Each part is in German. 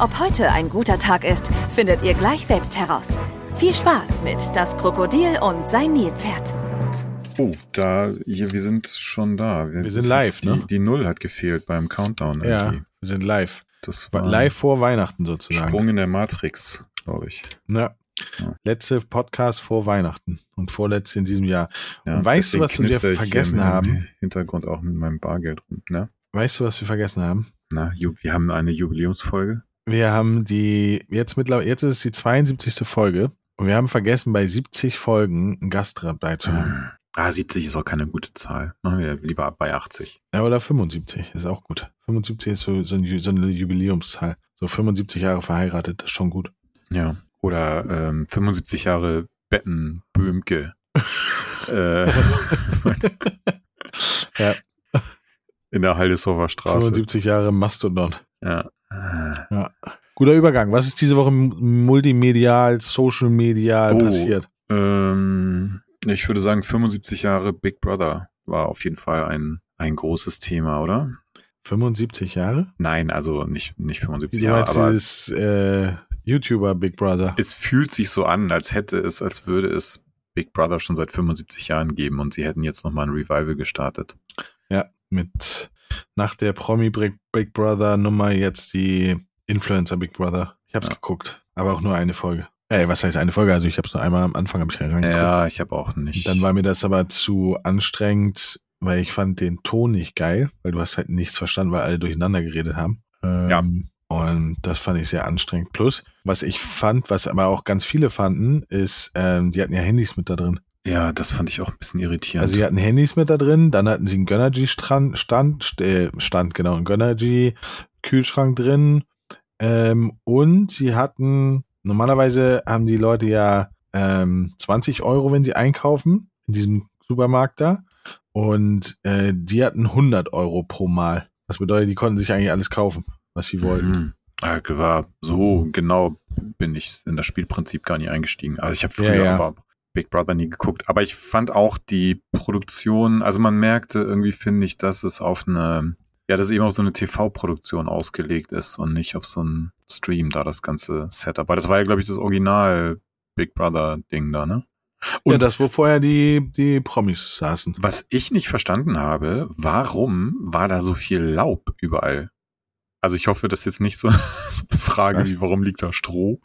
Ob heute ein guter Tag ist, findet ihr gleich selbst heraus. Viel Spaß mit Das Krokodil und sein Nilpferd. Oh, da, hier, wir sind schon da. Wir sind live, die, ne? Die Null hat gefehlt beim Countdown. Ja, irgendwie. wir sind live. Das war Live vor Weihnachten sozusagen. Sprung in der Matrix, glaube ich. Ja. Ja. Letzte Podcast vor Weihnachten und vorletzte in diesem Jahr. Ja, Und weißt du, was wir vergessen haben? Hintergrund auch mit meinem Bargeld rum, ne? Weißt du, was wir vergessen haben? Na, wir haben eine Jubiläumsfolge. Wir haben die, jetzt mittlerweile, jetzt ist es die 72. Folge und wir haben vergessen, bei 70 Folgen einen Gast dabei zu haben. Ah, 70 ist auch keine gute Zahl. Machen wir lieber bei 80. Ja, oder 75 ist auch gut. 75 ist so, so, ein, so eine Jubiläumszahl. So 75 Jahre verheiratet, das ist schon gut. Ja. Oder ähm, 75 Jahre Betten Böhmke. äh, Ja. In der Haldeshofer Straße. 75 Jahre Mastodon. Ja. Äh, Guter Übergang. Was ist diese Woche multimedial, social medial Oh. passiert? Ähm, ich würde sagen, 75 Jahre Big Brother war auf jeden Fall ein, ein großes Thema, oder? 75 Jahre? Nein, also nicht, nicht 75 Du Jahre, aber dieses äh, YouTuber Big Brother. es fühlt sich so an, als hätte es, als würde es Big Brother schon seit 75 Jahren geben und sie hätten jetzt nochmal ein Revival gestartet. Ja, mit nach der Promi Big, Brother Nummer jetzt die Influencer Big Brother. Ich hab's Ja. geguckt, aber auch nur eine Folge. Ey, was heißt eine Folge? Also ich hab's nur einmal am Anfang hab ich reingeguckt. Ja, ich habe auch nicht. Dann war mir das aber zu anstrengend, weil ich fand den Ton nicht geil, weil du hast halt nichts verstanden, weil alle durcheinander geredet haben. Ähm, Ja. Und das fand ich sehr anstrengend. Plus, was ich fand, was aber auch ganz viele fanden, ist, ähm, die hatten ja Handys mit da drin. Ja, das fand ich auch ein bisschen irritierend. Also sie hatten Handys mit da drin, dann hatten sie einen Gönnergy-Stand, Stand, st- äh, Stand, genau, einen Gönnergy-Kühlschrank drin. Ähm, und sie hatten, normalerweise haben die Leute ja ähm, 20 Euro, wenn sie einkaufen, in diesem Supermarkt da. Und äh, die hatten 100 Euro pro Mal. Das bedeutet, die konnten sich eigentlich alles kaufen, was sie wollten. Mhm. Ah, war so genau bin ich in das Spielprinzip gar nicht eingestiegen. Also ich habe früher Ja, ja. aber Big Brother nie geguckt. Aber ich fand auch die Produktion, also man merkte irgendwie, finde ich, dass es auf eine, ja, dass es eben auf so eine TV-Produktion ausgelegt ist und nicht auf so einen Stream da das ganze Setup. Weil das war ja, glaube ich, das Original Big Brother-Ding da, ne? ja, Und- das, wo vorher die, die Promis saßen. Was ich nicht verstanden habe, warum war da so viel Laub überall? Also ich hoffe, das ist jetzt nicht so, so eine Frage Was? wie, warum liegt da Stroh?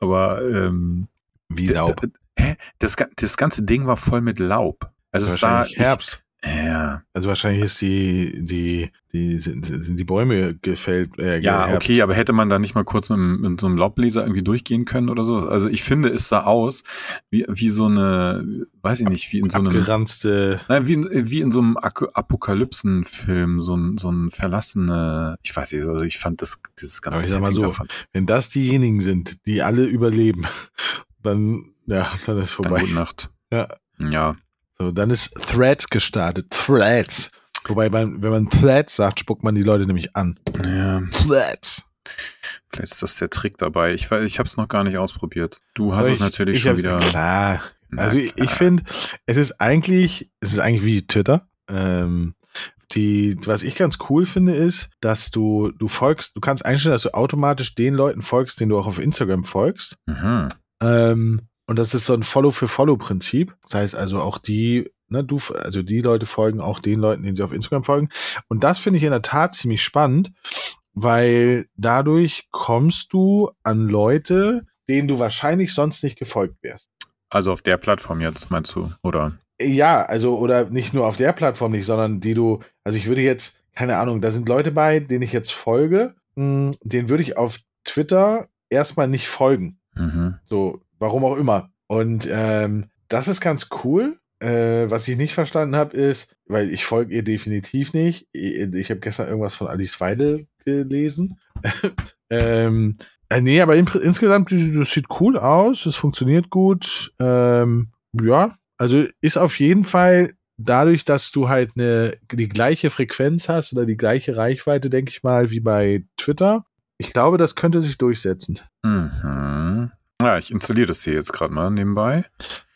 Aber ähm, Wie Laub. Hä? Das, das ganze Ding war voll mit Laub. Also es sah, Wahrscheinlich Herbst. Ja, Also wahrscheinlich ist die, die, die, sind, sind die Bäume gefällt. Äh, ja, geerbt. okay, aber hätte man da nicht mal kurz mit, mit so einem Laubbläser irgendwie durchgehen können oder so? Also ich finde, es sah aus wie, wie so eine, weiß ich nicht, wie in so einem Abgeranzte. Nein, wie in, wie in so einem Apokalypsenfilm, so ein, so ein verlassene, ich weiß nicht, also ich fand das, dieses ganze Aber ich sag mal so, davon, Wenn das diejenigen sind, die alle überleben, dann, ja, dann ist dann vorbei. gute Nacht. Ja. Ja, So, dann ist Threads gestartet. Threads. Wobei, beim, wenn man Threads sagt, spuckt man die Leute nämlich an. ja, Threads. vielleicht ist das der Trick dabei. Ich weiß, ich habe es noch gar nicht ausprobiert. Du hast Aber es natürlich ich schon wieder. Klar. Na Also ich, klar. ich finde, es ist eigentlich, es ist eigentlich wie Twitter. Ähm, die, was ich ganz cool finde, ist, dass du, du folgst, du kannst einstellen, dass du automatisch den Leuten folgst, denen du auch auf Instagram folgst. Mhm. Ähm, und das ist so ein Follow-für-Follow-Prinzip. Das heißt also auch die, ne, du, also die Leute folgen auch den Leuten, denen sie auf Instagram folgen. Und das finde ich in der Tat ziemlich spannend, weil dadurch kommst du an Leute, denen du wahrscheinlich sonst nicht gefolgt wärst. Also auf der Plattform jetzt, meinst du? Oder? Ja, also oder nicht nur auf der Plattform nicht, sondern die du, also ich würde jetzt, keine Ahnung, da sind Leute bei, denen ich jetzt folge, mh, denen würde ich auf Twitter erstmal nicht folgen. Mhm. So, warum auch immer. Und ähm, das ist ganz cool. Äh, was ich nicht verstanden habe, ist, weil ich folge ihr definitiv nicht. Ich, habe gestern irgendwas von Alice Weidel gelesen. ähm, Äh, nee, aber in, insgesamt, das sieht cool aus, es funktioniert gut. Ähm, ja, also ist auf jeden Fall dadurch, dass du halt eine, die gleiche Frequenz hast oder die gleiche Reichweite, denke ich mal, wie bei Twitter. Ich glaube, das könnte sich durchsetzen. Mhm. Ja, ich installiere das hier jetzt gerade mal nebenbei.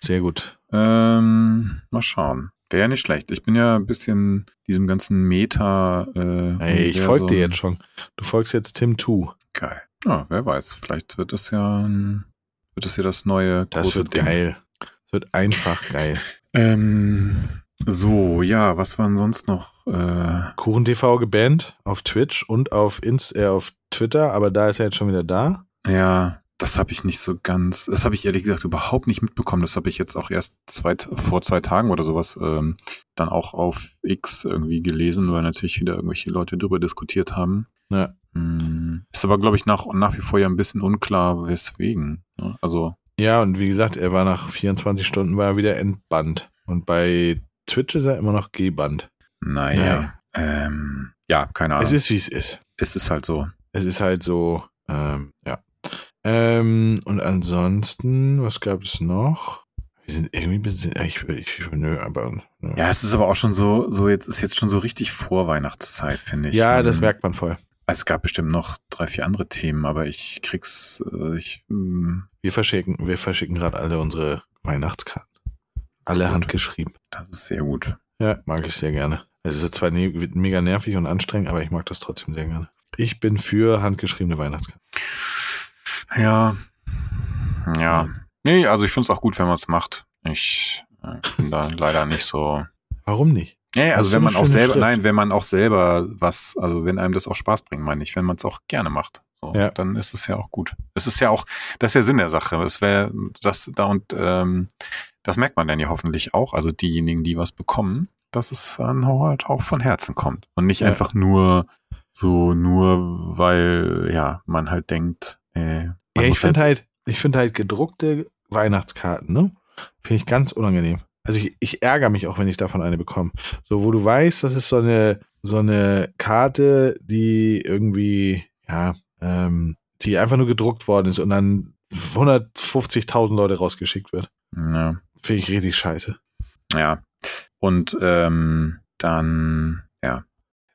Sehr gut. Ähm, mal schauen. Wäre ja nicht schlecht. Ich bin ja ein bisschen diesem ganzen Meta. Äh, Hey, ich folge dir jetzt schon. Du folgst jetzt Tim 2. Geil. Ja, wer weiß. Vielleicht wird das ja ein, wird das ja das neue Das große wird Ding. geil. Das wird einfach geil. Ähm, so, ja, was waren sonst noch? Äh, Kuchen TV gebannt auf Twitch und auf Inst äh, auf Twitter, aber da ist er jetzt schon wieder da. ja, das habe ich nicht so ganz, das habe ich ehrlich gesagt überhaupt nicht mitbekommen. Das habe ich jetzt auch erst zwei, vor zwei Tagen oder sowas ähm, dann auch auf X irgendwie gelesen, weil natürlich wieder irgendwelche Leute drüber diskutiert haben. Ja. Hm, Ist aber, glaube ich, nach, nach wie vor ja ein bisschen unklar, weswegen. ne? Also, Ja, und wie gesagt, er war nach 24 Stunden war er wieder entbannt. Und bei Twitch ist er immer noch gebannt. naja. Ähm, ja, keine Ahnung. Es ist, wie es ist. es ist halt so. Es ist halt so, ähm, ja. Ähm, und ansonsten, was gab es noch? Wir sind irgendwie ein bisschen, ich, ich, ich nö, aber. Nö. Ja, es ist aber auch schon so, so jetzt ist jetzt schon so richtig Vorweihnachtszeit, finde ich. ja, das Ähm, merkt man voll. Es gab bestimmt noch drei, vier andere Themen, aber ich krieg's, äh, ich, mm, Wir verschicken, wir verschicken gerade alle unsere Weihnachtskarten. Alle Gut. handgeschrieben. das ist sehr gut. Ja, mag ich sehr gerne. Es ist zwar ne mega nervig und anstrengend, aber ich mag das trotzdem sehr gerne. Ich bin für handgeschriebene Weihnachtskarten. Ja, ja. Nee, also ich find's auch gut, wenn man es macht. Ich äh, bin da leider nicht so. Warum nicht? Nee, also wenn man auch selber, Schrift? nein, wenn man auch selber was, also wenn einem das auch Spaß bringt, meine ich, wenn man es auch gerne macht. So, Ja. dann ist es ja auch gut. Es ist ja auch, das ist der Sinn der Sache. Es wäre das da und ähm, das merkt man dann ja hoffentlich auch. Also diejenigen, die was bekommen, dass es dann halt auch von Herzen kommt und nicht Ja. einfach nur so nur, weil ja man halt denkt. Äh, Ja, ich finde halt, ich finde halt gedruckte Weihnachtskarten, ne? Finde ich ganz unangenehm. Also ich, ich ärgere mich auch, wenn ich davon eine bekomme. So, wo du weißt, das ist so eine, so eine Karte, die irgendwie, ja, ähm, die einfach nur gedruckt worden ist und dann 150.000 Leute rausgeschickt wird. Ja. Finde ich richtig scheiße. Ja. Und ähm, dann, ja.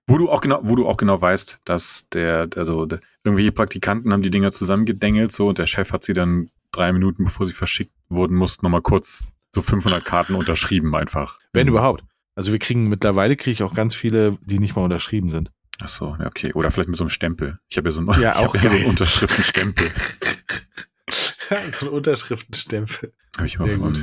Wo du auch genau, wo du auch genau weißt, dass der, also der, irgendwelche Praktikanten haben die Dinger zusammengedengelt, so, und der Chef hat sie dann drei Minuten, bevor sie verschickt wurden, mussten nochmal kurz so 500 Karten unterschrieben einfach. Wenn überhaupt. Also wir kriegen mittlerweile kriege ich auch ganz viele, die nicht mal unterschrieben sind. Ach so, ja, okay. Oder vielleicht mit so einem Stempel. Ich habe ja so einen, Ja, auch ja so einen. Unterschriftenstempel. so ein Unterschriftenstempel. Habe ich mal vom,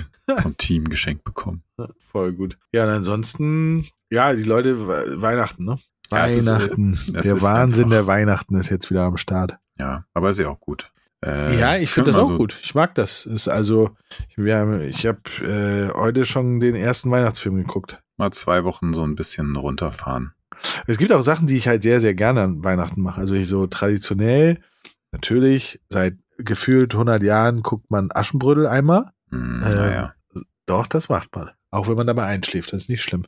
vom Team geschenkt bekommen. Voll gut. Ja, und ansonsten, ja, die Leute, We- Weihnachten, ne? Ja, es ist, äh, Weihnachten. es der ist Wahnsinn einfach- der Weihnachten ist jetzt wieder am Start. Ja, aber ist ja auch gut. Äh, ja, ich finde das auch so- gut. Ich mag das. Ist also, wir haben, ich habe äh, heute schon den ersten Weihnachtsfilm geguckt. Mal zwei Wochen so ein bisschen runterfahren. Es gibt auch Sachen, die ich halt sehr, sehr gerne an Weihnachten mache. Also ich so traditionell, natürlich, seit gefühlt 100 Jahren guckt man Aschenbrödel einmal. Ähm, naja. Doch, das macht man. Auch wenn man dabei einschläft, das ist nicht schlimm.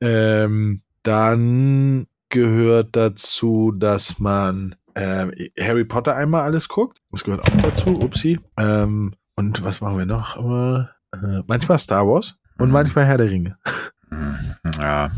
Ähm, dann gehört dazu, dass man ähm, Harry Potter einmal alles guckt. Das gehört auch dazu, upsi. Ähm, und was machen wir noch? Äh, manchmal Star Wars und Mhm. manchmal Herr der Ringe. Hm, Ja.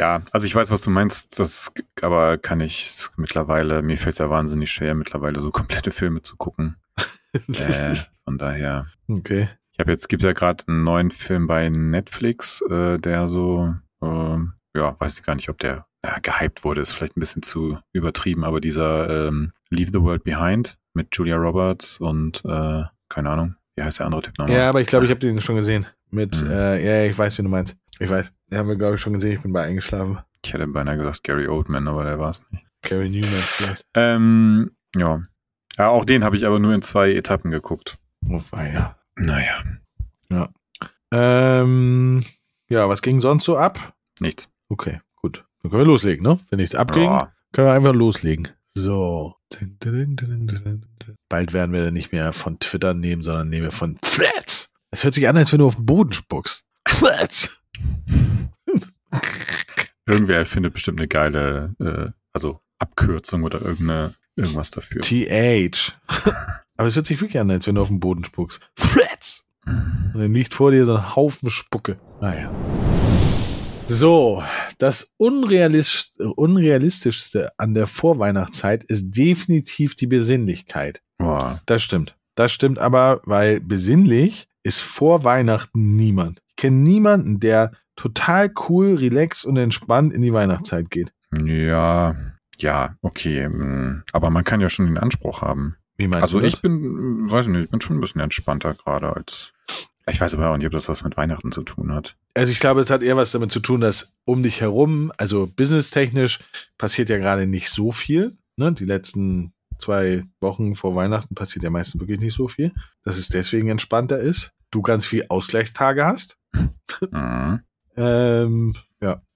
Ja, also ich weiß, was du meinst, das aber kann ich mittlerweile, mir fällt es ja wahnsinnig schwer, mittlerweile so komplette Filme zu gucken. äh, von daher. Okay. Ich habe jetzt, gibt ja gerade einen neuen Film bei Netflix, äh, der so, ähm, ja, weiß ich gar nicht, ob der ja, gehypt wurde, ist vielleicht ein bisschen zu übertrieben, aber dieser ähm, Leave the World Behind mit Julia Roberts und äh, keine Ahnung, wie heißt der andere Typ nochmal? Ja, aber ich glaube, ich habe den schon gesehen. Mit, Mhm. äh, ja, ich weiß, wie du meinst. Ich weiß. Den haben wir, glaube ich, schon gesehen. Ich bin bei eingeschlafen. Ich hätte beinahe gesagt Gary Oldman, aber der war es nicht. Gary Newman vielleicht. Ähm, ja. ja. Auch den habe ich aber nur in zwei Etappen geguckt. Oh, ja. Naja, Ähm, ja, was ging sonst so ab? nichts. Okay, gut. Dann können wir loslegen, ne? Wenn nichts abging, Ja, können wir einfach loslegen. So. Bald werden wir dann nicht mehr von Twitter nehmen, sondern nehmen wir von Threads. Es hört sich an, als wenn du auf den Boden spuckst. Threads. irgendwer findet bestimmt eine geile, äh, also Abkürzung oder irgendeine irgendwas dafür. TH. Aber es hört sich wirklich an, als wenn du auf den Boden spuckst. Fletz! Und dann liegt vor dir so ein Haufen Spucke. Naja. So, das Unrealistisch, Unrealistischste an der Vorweihnachtszeit ist definitiv die Besinnlichkeit. Boah. Das stimmt. Das stimmt aber, weil besinnlich ist vor Weihnachten niemand. Ich kenne niemanden, der total cool, relaxed und entspannt in die Weihnachtszeit geht. Ja, ja, okay. mm, Aber man kann ja schon den Anspruch haben. Wie meinst Also du das? ich bin, weiß nicht, ich bin schon ein bisschen entspannter gerade als. Ich weiß aber auch nicht, ob das was mit Weihnachten zu tun hat. Also ich glaube, es hat eher was damit zu tun, dass um dich herum, also businesstechnisch, passiert ja gerade nicht so viel. Ne? Die letzten zwei Wochen vor Weihnachten passiert ja meistens wirklich nicht so viel. Dass es deswegen entspannter ist. Du ganz viel Ausgleichstage hast. Mhm. Ähm,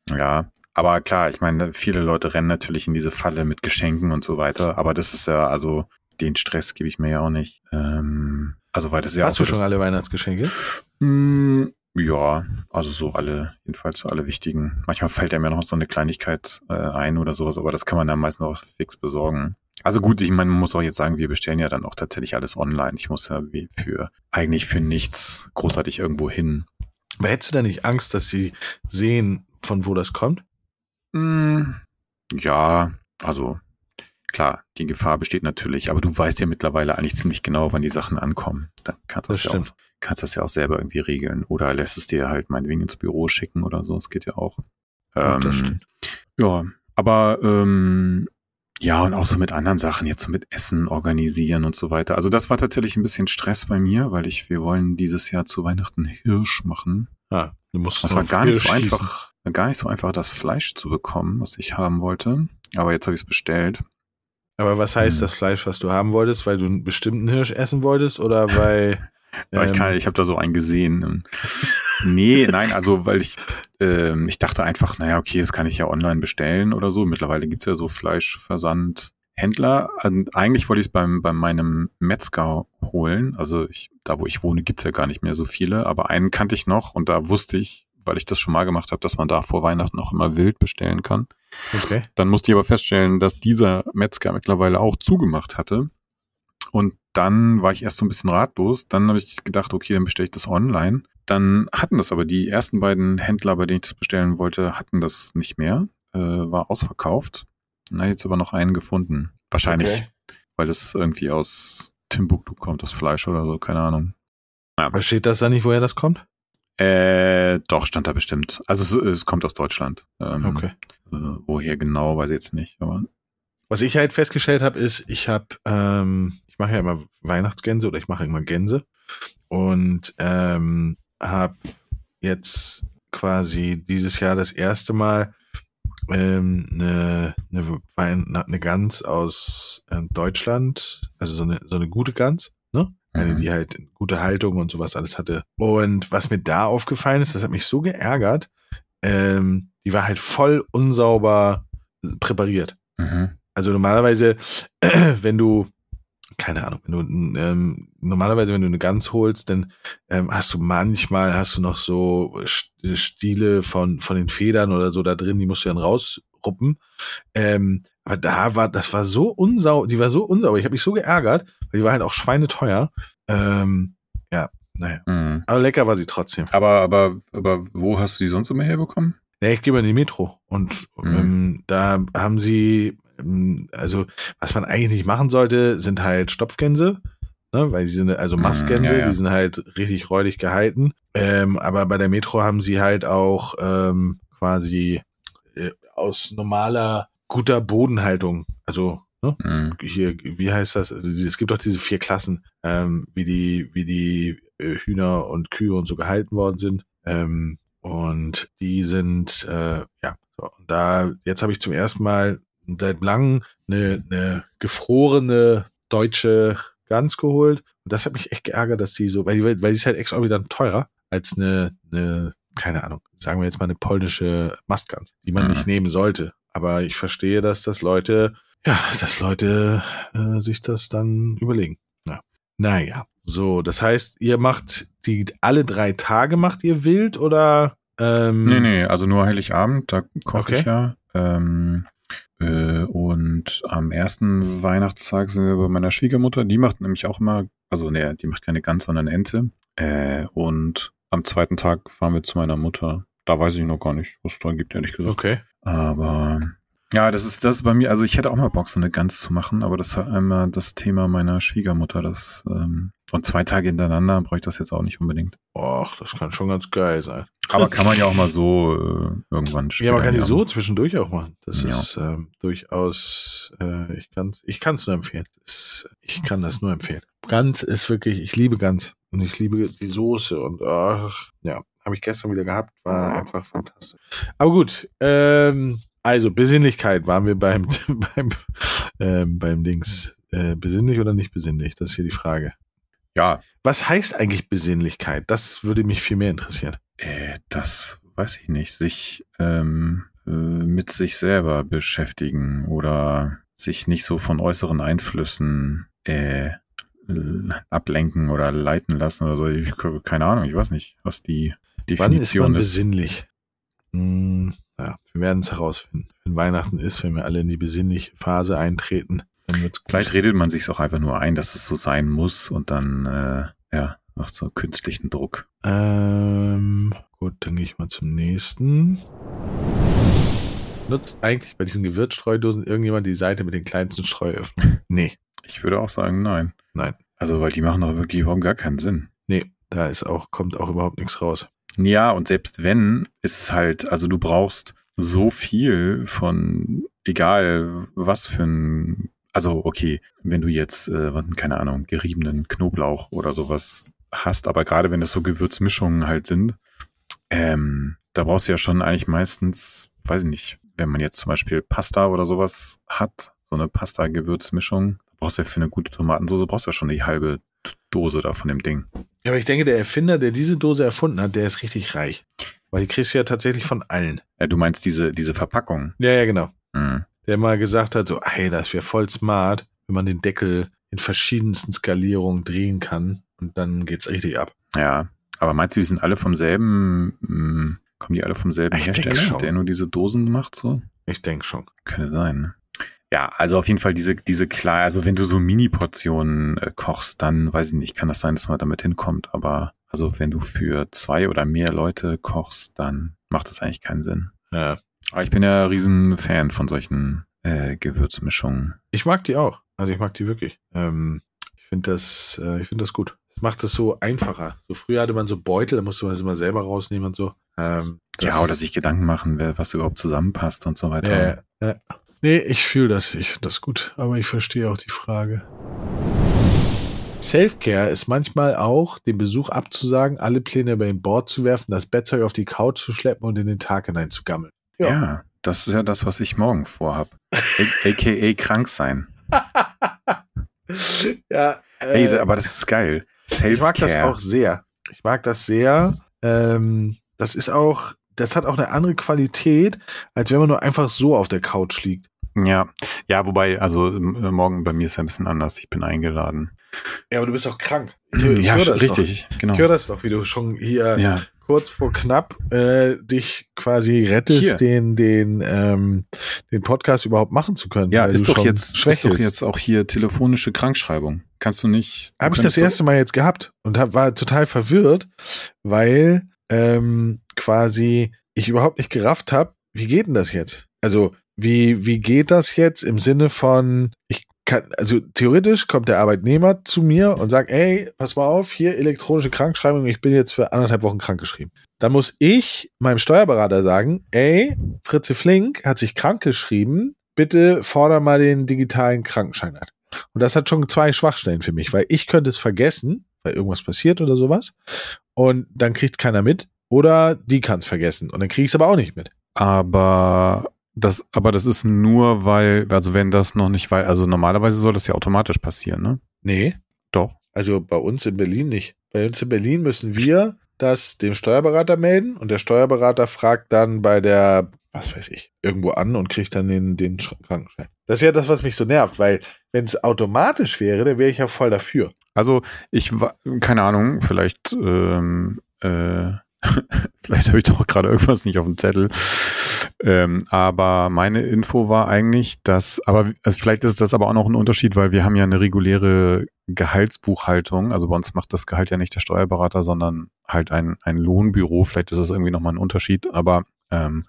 Ja, aber klar, ich meine, viele Leute rennen natürlich in diese Falle mit Geschenken und so weiter. Aber das ist ja, also den Stress gebe ich mir ja auch nicht. Ähm, also weil das ja hast auch du schon alle Weihnachtsgeschenke? Mm, Ja, also so alle, jedenfalls so alle wichtigen. Manchmal fällt einem ja noch so eine Kleinigkeit äh, ein oder sowas, aber das kann man dann meistens auch fix besorgen. Also gut, ich meine, man muss auch jetzt sagen, wir bestellen ja dann auch tatsächlich alles online. Ich muss ja wie für eigentlich für nichts großartig irgendwo hin. Aber hättest du da nicht Angst, dass sie sehen, von wo das kommt? Mm, Ja, also klar, die Gefahr besteht natürlich, aber du weißt ja mittlerweile eigentlich ziemlich genau, wann die Sachen ankommen. Dann kannst du Das das, ja auch, kannst das ja auch selber irgendwie regeln oder lässt es dir halt meinetwegen ins Büro schicken oder so. Das geht ja auch. Ja, das Ähm, stimmt. Ja, aber ähm, ja, und auch so mit anderen Sachen, jetzt so mit Essen organisieren und so weiter. Also das war tatsächlich ein bisschen Stress bei mir, weil ich, wir wollen dieses Jahr zu Weihnachten Hirsch machen. Ah, du musst Das war gar nicht so Hirsch schießen. einfach, war gar nicht so einfach, das Fleisch zu bekommen, was ich haben wollte. Aber jetzt habe ich es bestellt. Aber was heißt Hm. das Fleisch, was du haben wolltest, weil du einen bestimmten Hirsch essen wolltest oder weil Aber ich, kann- ähm, ich habe da so einen gesehen. Nee, nein, also weil ich, ähm, ich dachte einfach, naja, okay, das kann ich ja online bestellen oder so. Mittlerweile gibt's ja so Fleischversandhändler. Und eigentlich wollte ich es beim, bei meinem Metzger holen. Also ich, da, wo ich wohne, gibt's ja gar nicht mehr so viele, aber einen kannte ich noch und da wusste ich, weil ich das schon mal gemacht habe, dass man da vor Weihnachten auch immer wild bestellen kann. okay. Dann musste ich aber feststellen, dass dieser Metzger mittlerweile auch zugemacht hatte. Und dann war ich erst so ein bisschen ratlos. Dann habe ich gedacht, okay, dann bestelle ich das online. Dann hatten das aber die ersten beiden Händler, bei denen ich das bestellen wollte, hatten das nicht mehr. Äh, war ausverkauft. Na, jetzt aber noch einen gefunden. Wahrscheinlich, Okay. weil das irgendwie aus Timbuktu kommt, das Fleisch oder so, keine Ahnung. Aber steht das da nicht, woher das kommt? Äh, doch, stand da bestimmt. Also es, es kommt aus Deutschland. Ähm, Okay. Äh, woher genau, weiß ich jetzt nicht. Aber Was ich halt festgestellt habe, ist, ich habe, ähm, ich mache ja immer Weihnachtsgänse oder ich mache immer Gänse und ähm, habe jetzt quasi dieses Jahr das erste Mal ähm, eine, eine, Wein- eine Gans aus äh, Deutschland, also so eine, so eine gute Gans, ne? Eine, Mhm. die halt gute Haltung und sowas alles hatte. Und was mir da aufgefallen ist, das hat mich so geärgert, ähm, die war halt voll unsauber präpariert. Mhm. Also normalerweise, wenn du, keine Ahnung, wenn du ähm, normalerweise, wenn du eine Gans holst, dann ähm, hast du manchmal hast du noch so St- Stiele von von den Federn oder so da drin, die musst du dann rausruppen. Ähm, aber da war, das war so unsauber, die war so unsauber. Ich habe mich so geärgert, die war halt auch schweineteuer. Ähm, ja, naja. Mhm. Aber lecker war sie trotzdem. Aber, aber, aber wo hast du die sonst immer herbekommen? Ja, ich gehe mal in die Metro und Mhm. ähm, da haben sie, ähm, also was man eigentlich nicht machen sollte, sind halt Stopfgänse, ne, weil die sind also Mhm, Mastgänse, ja, ja. die sind halt richtig räudig gehalten. Ähm, aber bei der Metro haben sie halt auch ähm, quasi äh, aus normaler guter Bodenhaltung, also ne, Mhm. hier, wie heißt das? Also es gibt doch diese vier Klassen, ähm, wie die, wie die äh, Hühner und Kühe und so gehalten worden sind. Ähm, und die sind, äh, ja, so, und da, jetzt habe ich zum ersten Mal seit langem eine, eine gefrorene deutsche Gans geholt. Und das hat mich echt geärgert, dass die so, weil die, weil die ist halt exorbitant teurer als eine, eine, keine Ahnung, sagen wir jetzt mal eine polnische Mastgans, die man Mhm. nicht nehmen sollte. Aber ich verstehe, dass das Leute, ja, dass Leute äh, sich das dann überlegen. Ja. Naja, so, das heißt, ihr macht die alle drei Tage macht ihr wild oder? Ähm, Nee, nee, also nur Heiligabend, da koche Okay. ich ja. Ähm, Äh, und am ersten Weihnachtstag sind wir bei meiner Schwiegermutter. Die macht nämlich auch immer, also ne, die macht keine Gans, sondern Ente. Äh, und am zweiten Tag fahren wir zu meiner Mutter. Da weiß ich noch gar nicht, was es da gibt, ehrlich gesagt. Okay. Aber ja, das ist das ist bei mir, also ich hätte auch mal Bock, so eine Gans zu machen, aber das ist halt einmal das Thema meiner Schwiegermutter. Das, ähm, und zwei Tage hintereinander brauche ich das jetzt auch nicht unbedingt. Och, das kann schon ganz geil sein. Aber kann man ja auch mal so äh, irgendwann Ja, man kann die so zwischendurch auch machen. Das Ja. ist ähm, durchaus, äh, ich kann es ich kann's nur empfehlen. Das, ich kann das nur empfehlen. Gans ist wirklich, ich liebe Gans. Und ich liebe die Soße und ach, ja, habe ich gestern wieder gehabt, war einfach fantastisch. Aber gut, ähm, also Besinnlichkeit waren wir beim, beim, ähm, beim Dings. Äh, besinnlich oder nicht besinnlich? Das ist hier die Frage. Ja, Was heißt eigentlich Besinnlichkeit? Das würde mich viel mehr interessieren. äh, das weiß ich nicht. Sich ähm, äh, mit sich selber beschäftigen oder sich nicht so von äußeren Einflüssen äh, ablenken oder leiten lassen oder so. Ich, keine Ahnung, ich weiß nicht, was die Wann ist man Definition ist. besinnlich? Hm, ja, wir werden es herausfinden. Wenn Weihnachten ist, wenn wir alle in die besinnliche Phase eintreten, dann wird's gut. Vielleicht redet man sich auch einfach nur ein, dass es so sein muss und dann äh, ja macht so künstlichen Druck. Ähm, gut, dann gehe ich mal zum nächsten. Nutzt eigentlich bei diesen Gewürzstreudosen irgendjemand die Seite mit den kleinsten Streuöffnungen? Nee, Ich würde auch sagen, nein. Nein. Also, weil die machen doch wirklich überhaupt gar keinen Sinn. nee, da ist auch, kommt auch überhaupt nichts raus. Ja, und selbst wenn, ist es halt, also du brauchst so viel von, egal was für ein, also okay, wenn du jetzt, äh, keine Ahnung, geriebenen Knoblauch oder sowas hast, aber gerade wenn es so Gewürzmischungen halt sind, ähm, da brauchst du ja schon eigentlich meistens, weiß ich nicht, wenn man jetzt zum Beispiel Pasta oder sowas hat, so eine Pasta-Gewürzmischung, brauchst du ja für eine gute Tomatensauce, brauchst du ja schon die halbe Dose da von dem Ding. Ja, aber ich denke, der Erfinder, der diese Dose erfunden hat, der ist richtig reich. Weil die kriegst du ja tatsächlich von allen. Äh, du meinst diese, diese Verpackung? Ja, ja, genau. Hm. der mal gesagt hat, so, ey, das wäre voll smart, wenn man den Deckel in verschiedensten Skalierungen drehen kann und dann geht's richtig ab. Ja, aber meinst du, die sind alle vom selben, mh, kommen die alle vom selben Ich Hersteller, schon. der nur diese Dosen macht so? Ich denke schon. Könnte sein. Ja, also auf jeden Fall diese, diese klar, also wenn du so Mini-Portionen äh, kochst, dann weiß ich nicht, kann das sein, dass man damit hinkommt, aber also wenn du für zwei oder mehr Leute kochst, dann macht das eigentlich keinen Sinn. Ja. Aber ich bin ja riesen Fan von solchen äh, Gewürzmischungen. Ich mag die auch. Also ich mag die wirklich. Ähm, ich finde das, äh, ich finde das gut. Das macht es so einfacher. So früher hatte man so Beutel, da musste man es immer selber rausnehmen und so. Ähm, Ja, das- oder sich Gedanken machen, wer, was überhaupt zusammenpasst und so weiter. Ja, ja. Nee, ich fühle das. Ich finde das gut. Aber ich verstehe auch die Frage. Selfcare ist manchmal auch, den Besuch abzusagen, alle Pläne über den Bord zu werfen, das Bettzeug auf die Couch zu schleppen und in den Tag hinein zu gammeln. Ja. das ist ja das, was ich morgen vorhab. AKA krank sein. ja, Ey, äh, aber das ist geil. ich mag das Self-Care. auch sehr. Ich mag das sehr. Ähm, das ist auch, das hat auch eine andere Qualität, als wenn man nur einfach so auf der Couch liegt. Ja, ja, wobei, also ähm, morgen bei mir ist ja ein bisschen anders. Ich bin eingeladen. Ja, aber du bist auch krank. ja, höre das richtig, genau. Ich höre das doch, wie du schon hier Ja, kurz vor knapp äh, dich quasi rettest, Hier. den, den, ähm, den Podcast überhaupt machen zu können. ja ist doch jetzt, ist doch schwächelst. jetzt auch hier telefonische Krankschreibung. Kannst du nicht? Habe ich das erste Mal jetzt gehabt und hab, war total verwirrt, weil ähm, quasi ich überhaupt nicht gerafft habe, wie geht denn das jetzt? Also, wie, wie geht das jetzt im Sinne von, ich kann, also theoretisch kommt der Arbeitnehmer zu mir und sagt, ey, pass mal auf, hier elektronische Krankschreibung, ich bin jetzt für anderthalb Wochen krankgeschrieben. Dann muss ich meinem Steuerberater sagen, ey, Fritze Flink hat sich krankgeschrieben, bitte forder mal den digitalen Krankenschein an. Und das hat schon zwei Schwachstellen für mich, weil ich könnte es vergessen, weil irgendwas passiert oder sowas. Und dann kriegt keiner mit. Oder die kann es vergessen. Und dann kriege ich es aber auch nicht mit. Aber das, aber das ist nur, weil, also wenn das noch nicht, weil, also normalerweise soll das ja automatisch passieren, ne? Nee. Doch. Also bei uns in Berlin nicht. Bei uns in Berlin müssen wir das dem Steuerberater melden und der Steuerberater fragt dann bei der, was weiß ich, irgendwo an und kriegt dann den, den Sch- Krankenschein. Das ist ja das, was mich so nervt, weil wenn es automatisch wäre, dann wäre ich ja voll dafür. Also ich wa- keine Ahnung, vielleicht ähm, äh, Vielleicht habe ich doch gerade irgendwas nicht auf dem Zettel. Ähm, aber meine Info war eigentlich, dass, aber also vielleicht ist das aber auch noch ein Unterschied, weil wir haben ja eine reguläre Gehaltsbuchhaltung. Also bei uns macht das Gehalt ja nicht der Steuerberater, sondern halt ein, ein Lohnbüro. Vielleicht ist das irgendwie nochmal ein Unterschied. Aber ähm,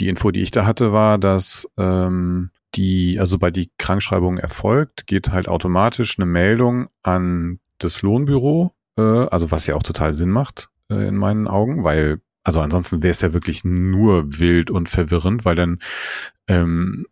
die Info, die ich da hatte, war, dass ähm, die, also bei die Krankschreibung erfolgt, geht halt automatisch eine Meldung an das Lohnbüro, äh, also was ja auch total Sinn macht äh, in meinen Augen, weil also ansonsten wäre es ja wirklich nur wild und verwirrend, weil dann ähm,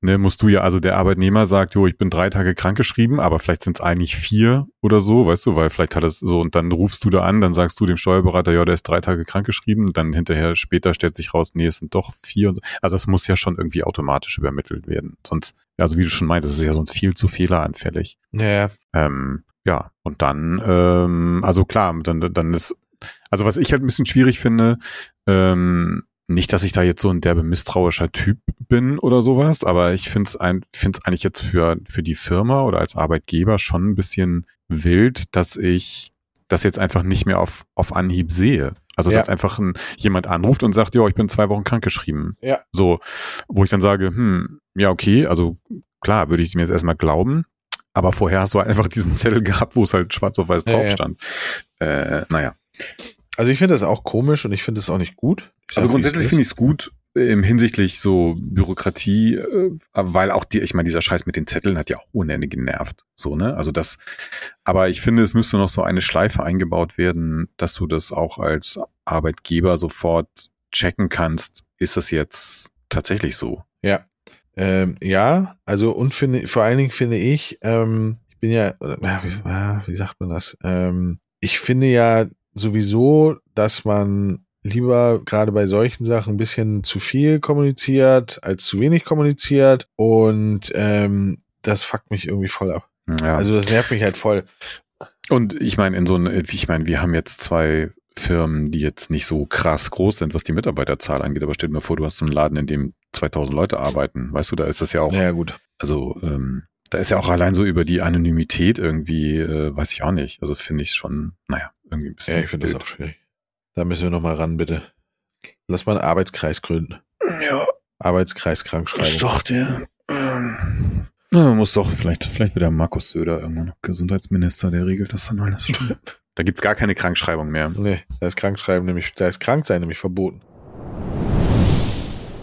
ne, musst du ja, also der Arbeitnehmer sagt, jo, ich bin drei Tage krankgeschrieben, aber vielleicht sind es eigentlich vier oder so, weißt du, weil vielleicht hat es so, und dann rufst du da an, dann sagst du dem Steuerberater, ja, der ist drei Tage krankgeschrieben, dann hinterher später stellt sich raus, nee, es sind doch vier. Also es muss ja schon irgendwie automatisch übermittelt werden. Sonst, also wie du schon meintest, es ist ja sonst viel zu fehleranfällig. Ja. Ähm, ja, und dann, ähm, also klar, dann, dann ist, also was ich halt ein bisschen schwierig finde, ähm, nicht, dass ich da jetzt so ein derbe misstrauischer Typ bin oder sowas, aber ich finde es ein, find's eigentlich jetzt für, für die Firma oder als Arbeitgeber schon ein bisschen wild, dass ich das jetzt einfach nicht mehr auf, auf Anhieb sehe. Also, Ja. dass einfach ein, jemand anruft und sagt, ja, ich bin zwei Wochen krankgeschrieben. Ja. So, wo ich dann sage, hm, ja, okay, also klar, würde ich mir jetzt erstmal glauben. Aber vorher hast du halt einfach diesen Zettel gehabt, wo es halt schwarz auf weiß Ja, drauf ja. stand. Äh, naja. Also ich finde das auch komisch und ich finde das auch nicht gut. Also grundsätzlich finde ich es gut im hinsichtlich so Bürokratie, äh, weil auch die, ich meine, dieser Scheiß mit den Zetteln hat ja auch ohne Ende genervt. So, ne? Also das, aber ich finde, es müsste noch so eine Schleife eingebaut werden, dass du das auch als Arbeitgeber sofort checken kannst. Ist das jetzt tatsächlich so? Ja. Ähm, ja, also und finde, vor allen Dingen finde ich, ähm, ich bin ja, wie, wie sagt man das? Ähm, ich finde ja sowieso, dass man lieber gerade bei solchen Sachen ein bisschen zu viel kommuniziert als zu wenig kommuniziert und ähm, das fuckt mich irgendwie voll ab. Ja. Also das nervt mich halt voll. Und ich meine, in so ein, ich meine, wir haben jetzt zwei Firmen, die jetzt nicht so krass groß sind, was die Mitarbeiterzahl angeht. Aber stell dir mal vor, du hast so einen Laden, in dem 2000 Leute arbeiten. Weißt du, da ist das ja auch, Ja, gut. also ähm, da ist ja auch allein so über die Anonymität irgendwie, äh, weiß ich auch nicht. Also finde ich schon, naja, irgendwie ein bisschen. Ja, ich finde das auch schwierig. Da müssen wir nochmal ran, bitte. Lass mal einen Arbeitskreis gründen. Ja, Arbeitskreis Krankschreibung. ist doch der. Ähm, na, muss doch, vielleicht, vielleicht wird der Markus Söder irgendwann noch Gesundheitsminister, der regelt das dann alles schon. da gibt's gar keine Krankschreibung mehr. Nee, da ist Krankschreiben nämlich, da ist Kranksein nämlich verboten.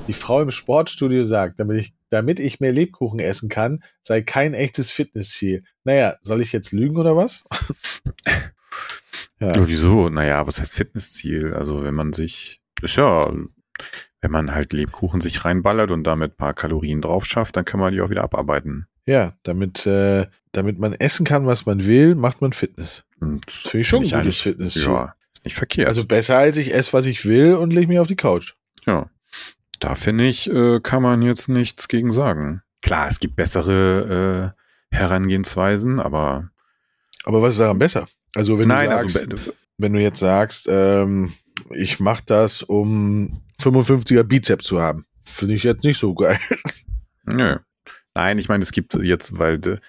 Die Frau im Sportstudio sagt, damit ich, damit ich mehr Lebkuchen essen kann, sei kein echtes Fitnessziel. Naja, soll ich jetzt lügen oder was? ja. Ja, wieso? Naja, was heißt Fitnessziel? Also wenn man sich, ist ja, wenn man halt Lebkuchen sich reinballert und damit ein paar Kalorien drauf schafft, dann kann man die auch wieder abarbeiten. ja, damit, äh, damit man essen kann, was man will, macht man Fitness. Das finde ich schon ein gutes Fitnessziel. Ja, ist nicht verkehrt. Also besser als ich esse, was ich will und lege mich auf die Couch. ja. Da finde ich, äh, kann man jetzt nichts gegen sagen. Klar, es gibt bessere äh, Herangehensweisen, aber Aber was ist daran besser? Also wenn nein, du sagst, also wenn du jetzt sagst, ähm, ich mache das, um 55er Bizeps zu haben, finde ich jetzt nicht so geil. Nö. Nein, ich meine, es gibt jetzt, weil,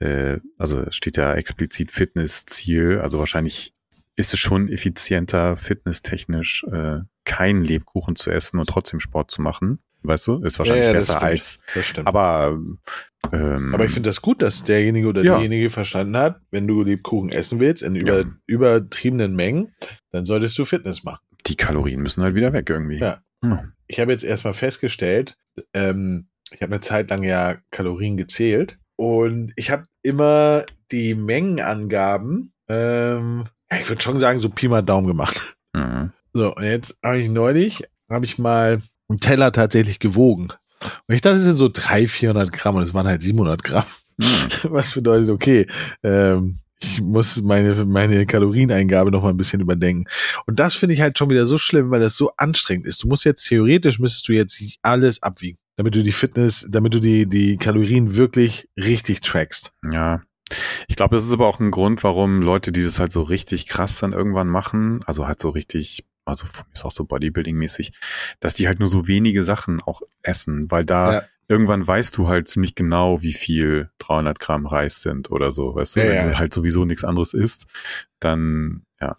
äh, also es steht ja explizit Fitnessziel, also wahrscheinlich ist es schon effizienter, fitnesstechnisch äh, keinen Lebkuchen zu essen und trotzdem Sport zu machen. Weißt du? Ist wahrscheinlich Ja, ja, besser stimmt. als. Das stimmt. Aber ähm, Aber ich finde das gut, dass derjenige oder Ja. diejenige verstanden hat, wenn du Lebkuchen essen willst in über, übertriebenen Mengen, dann solltest du Fitness machen. die Kalorien müssen halt wieder weg irgendwie. Ja. Hm. Ich habe jetzt erstmal festgestellt, ähm, ich habe eine Zeit lang ja Kalorien gezählt und ich habe immer die Mengenangaben, ähm, ich würde schon sagen, so Pi mal Daumen gemacht. Mhm. So, und jetzt habe ich neulich, habe ich mal einen Teller tatsächlich gewogen. Und ich dachte, es sind so 300, 400 Gramm und es waren halt 700 Gramm. Hm. Was bedeutet, okay, ähm, ich muss meine, meine Kalorieneingabe noch mal ein bisschen überdenken. Und das finde ich halt schon wieder so schlimm, weil das so anstrengend ist. Du musst jetzt theoretisch, müsstest du jetzt alles abwiegen, damit du die Fitness, damit du die, die Kalorien wirklich richtig trackst. Ja. Ich glaube, das ist aber auch ein Grund, warum Leute, die das halt so richtig krass dann irgendwann machen, also halt so richtig, also von mir ist auch so Bodybuilding-mäßig, dass die halt nur so wenige Sachen auch essen, weil da Ja. irgendwann weißt du halt ziemlich genau, wie viel 300 Gramm Reis sind oder so, weißt du, Ja, wenn du halt sowieso nichts anderes isst, dann, ja.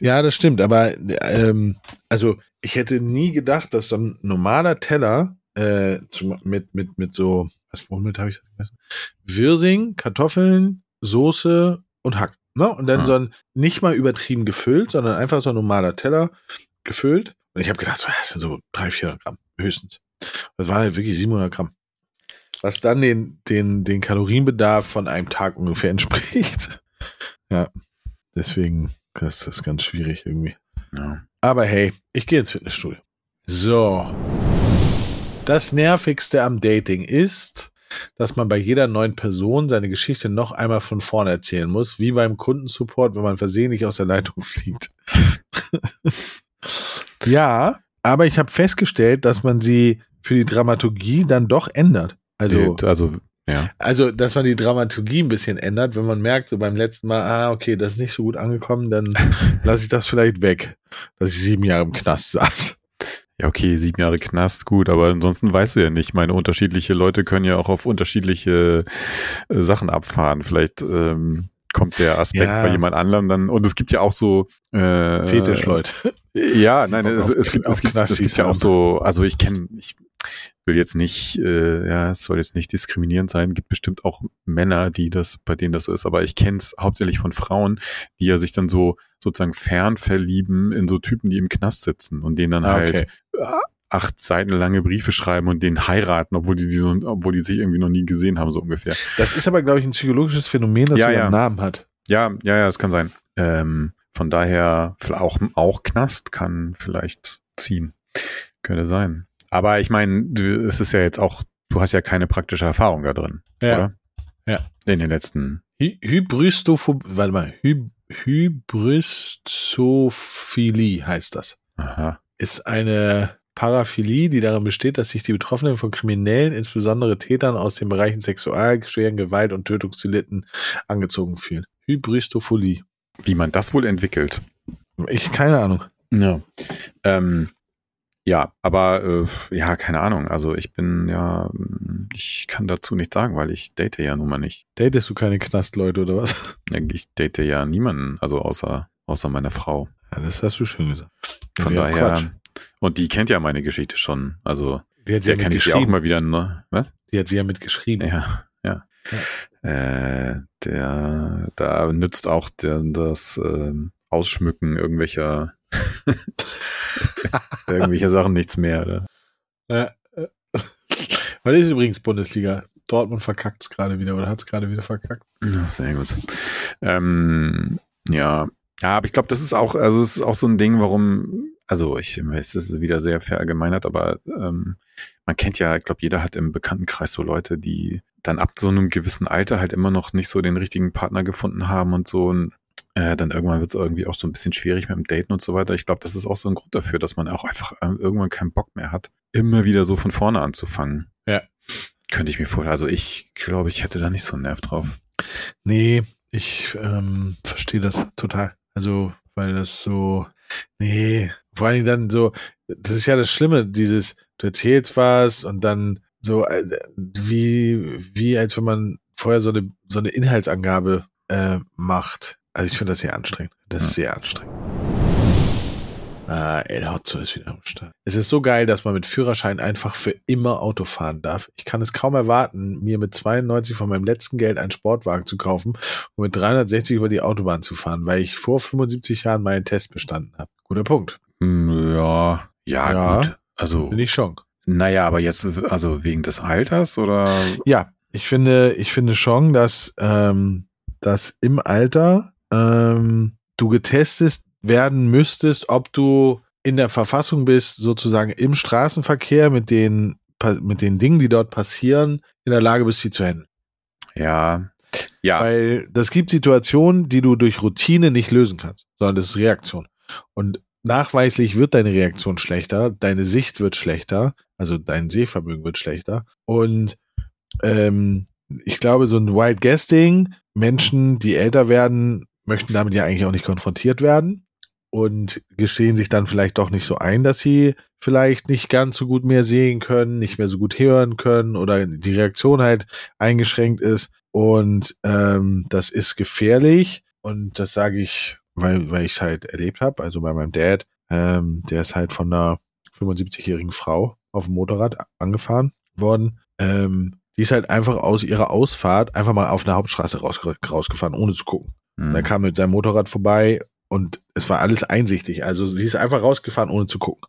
Ja, das stimmt, aber ähm, also ich hätte nie gedacht, dass so ein normaler Teller äh, zum, mit, mit, mit so, was womit habe ich das gegessen? Wirsing, Kartoffeln, Soße und Hack. Ne? Und dann Ah. so ein nicht mal übertrieben gefüllt, sondern einfach so ein normaler Teller gefüllt. Und ich habe gedacht, so, das sind so 300, 400 Gramm höchstens. Das waren halt wirklich 700 Gramm. Was dann den, den, den Kalorienbedarf von einem Tag ungefähr entspricht. Ja, deswegen, das ist ganz schwierig irgendwie. ja. Aber hey, ich gehe ins Fitnessstudio. So. Das Nervigste am Dating ist, dass man bei jeder neuen Person seine Geschichte noch einmal von vorne erzählen muss, wie beim Kundensupport, wenn man versehentlich aus der Leitung fliegt. ja, aber ich habe festgestellt, dass man sie für die Dramaturgie dann doch ändert. Also, Die- also, ja. also, dass man die Dramaturgie ein bisschen ändert, wenn man merkt, so beim letzten Mal, ah, okay, das ist nicht so gut angekommen, dann lasse ich das vielleicht weg, dass ich sieben Jahre im Knast saß. Ja, okay, sieben Jahre Knast, gut, aber ansonsten weißt du ja nicht. Meine unterschiedliche Leute können ja auch auf unterschiedliche äh, Sachen abfahren. Vielleicht ähm, kommt der Aspekt Ja. bei jemand anderem dann. Und es gibt ja auch so äh, Fetischleute. Ja, Die nein, es, es gibt, es gibt, es gibt ja auch so, also ich kenne, ich will jetzt nicht, äh, ja, es soll jetzt nicht diskriminierend sein, gibt bestimmt auch Männer, die das, bei denen das so ist, aber ich kenne es hauptsächlich von Frauen, die ja sich dann so sozusagen fern verlieben in so Typen, die im Knast sitzen und denen dann Ah, halt okay. acht Seiten lange Briefe schreiben und den heiraten, obwohl die, die so, obwohl die sich irgendwie noch nie gesehen haben, so ungefähr. Das ist aber, glaube ich, ein psychologisches Phänomen, das Ja, so ja. einen Namen hat. Ja, ja, ja, es kann sein. Ähm, von daher auch, auch Knast kann vielleicht ziehen. Könnte sein. Aber ich meine, es ist ja jetzt auch, du hast ja keine praktische Erfahrung da drin, Ja. oder? Ja. In den letzten. Hy Hybristophobie, warte mal, Hy Hybristophilie heißt das. Aha. Ist eine Paraphilie, die darin besteht, dass sich die Betroffenen von Kriminellen, insbesondere Tätern aus den Bereichen Sexual, schweren Gewalt und Tötungsdelikten angezogen fühlen. Hybristophilie. Wie man das wohl entwickelt. Ich, keine Ahnung. Ja. Ähm, ja, aber äh, ja, keine Ahnung. Also ich bin ja, ich kann dazu nichts sagen, weil ich date ja nun mal nicht. Datest du keine Knastleute oder was? Ich date ja niemanden, also außer, außer meiner Frau. Ja, das hast du schön gesagt. Von Ja, daher. Quatsch. Und die kennt ja meine Geschichte schon. Also Die hat sie ja kann ich sie auch mitgeschrieben. mal wieder, ne? Was? Die hat sie ja mitgeschrieben. Ja, ja. Äh, der, da nützt auch der, das ähm, Ausschmücken irgendwelcher irgendwelcher Sachen nichts mehr. Oder? Ja. Weil das ist übrigens Bundesliga. Dortmund verkackt es gerade wieder oder hat es gerade wieder verkackt. Ja, Sehr gut. Ähm, ja. Ja, aber ich glaube, das ist auch, also es ist auch so ein Ding, warum, also ich weiß, das ist wieder sehr verallgemeinert, aber ähm, man kennt ja, ich glaube, jeder hat im Bekanntenkreis so Leute, die dann ab so einem gewissen Alter halt immer noch nicht so den richtigen Partner gefunden haben und so und äh, dann irgendwann wird es irgendwie auch so ein bisschen schwierig mit dem Daten und so weiter. Ich glaube, das ist auch so ein Grund dafür, dass man auch einfach ähm, irgendwann keinen Bock mehr hat, immer wieder so von vorne anzufangen. Ja. Könnte ich mir vorstellen. Also ich glaube, ich hätte da nicht so einen Nerv drauf. Nee, ich ähm, verstehe das total. Also, weil das so, nee, vor allen Dingen dann so, das ist ja das Schlimme, dieses, du erzählst was und dann so, äh, wie, wie als wenn man vorher so eine, so eine Inhaltsangabe äh, macht. Also ich finde das sehr anstrengend. Das ist sehr anstrengend. Ah, El Hotzo ist wieder am Start. Es ist so geil, dass man mit Führerschein einfach für immer Auto fahren darf. Ich kann es kaum erwarten, mir mit 92 von meinem letzten Geld einen Sportwagen zu kaufen und mit 360 über die Autobahn zu fahren, weil ich vor 75 Jahren meinen Test bestanden habe. Guter Punkt. Hm, Ja, ja, Ja. gut. Also, Bin ich schon. naja, aber jetzt, also wegen des Alters oder? Ja, ich finde, ich finde schon, dass, ähm, dass im Alter ähm, du getestet werden müsstest, ob du in der Verfassung bist, sozusagen im Straßenverkehr mit den, mit den Dingen, die dort passieren, in der Lage bist, sie zu handeln. Ja, ja, Weil das gibt Situationen, die du durch Routine nicht lösen kannst, sondern das ist Reaktion. Und nachweislich wird deine Reaktion schlechter, deine Sicht wird schlechter, also dein Sehvermögen wird schlechter. Und ähm, ich glaube, so ein Wild Guess-Ding, Menschen, die älter werden, möchten damit ja eigentlich auch nicht konfrontiert werden. und gestehen sich dann vielleicht doch nicht so ein, dass sie vielleicht nicht ganz so gut mehr sehen können, nicht mehr so gut hören können oder die Reaktion halt eingeschränkt ist. Und ähm, das ist gefährlich. Und das sage ich, weil, weil ich es halt erlebt habe. Also bei meinem Dad, ähm, der ist halt von einer 75-jährigen Frau auf dem Motorrad angefahren worden. Ähm, die ist halt einfach aus ihrer Ausfahrt einfach mal auf eine Hauptstraße raus, rausgefahren, ohne zu gucken. Mhm. Er kam mit seinem Motorrad vorbei und es war alles einsichtig. Also sie ist einfach rausgefahren, ohne zu gucken.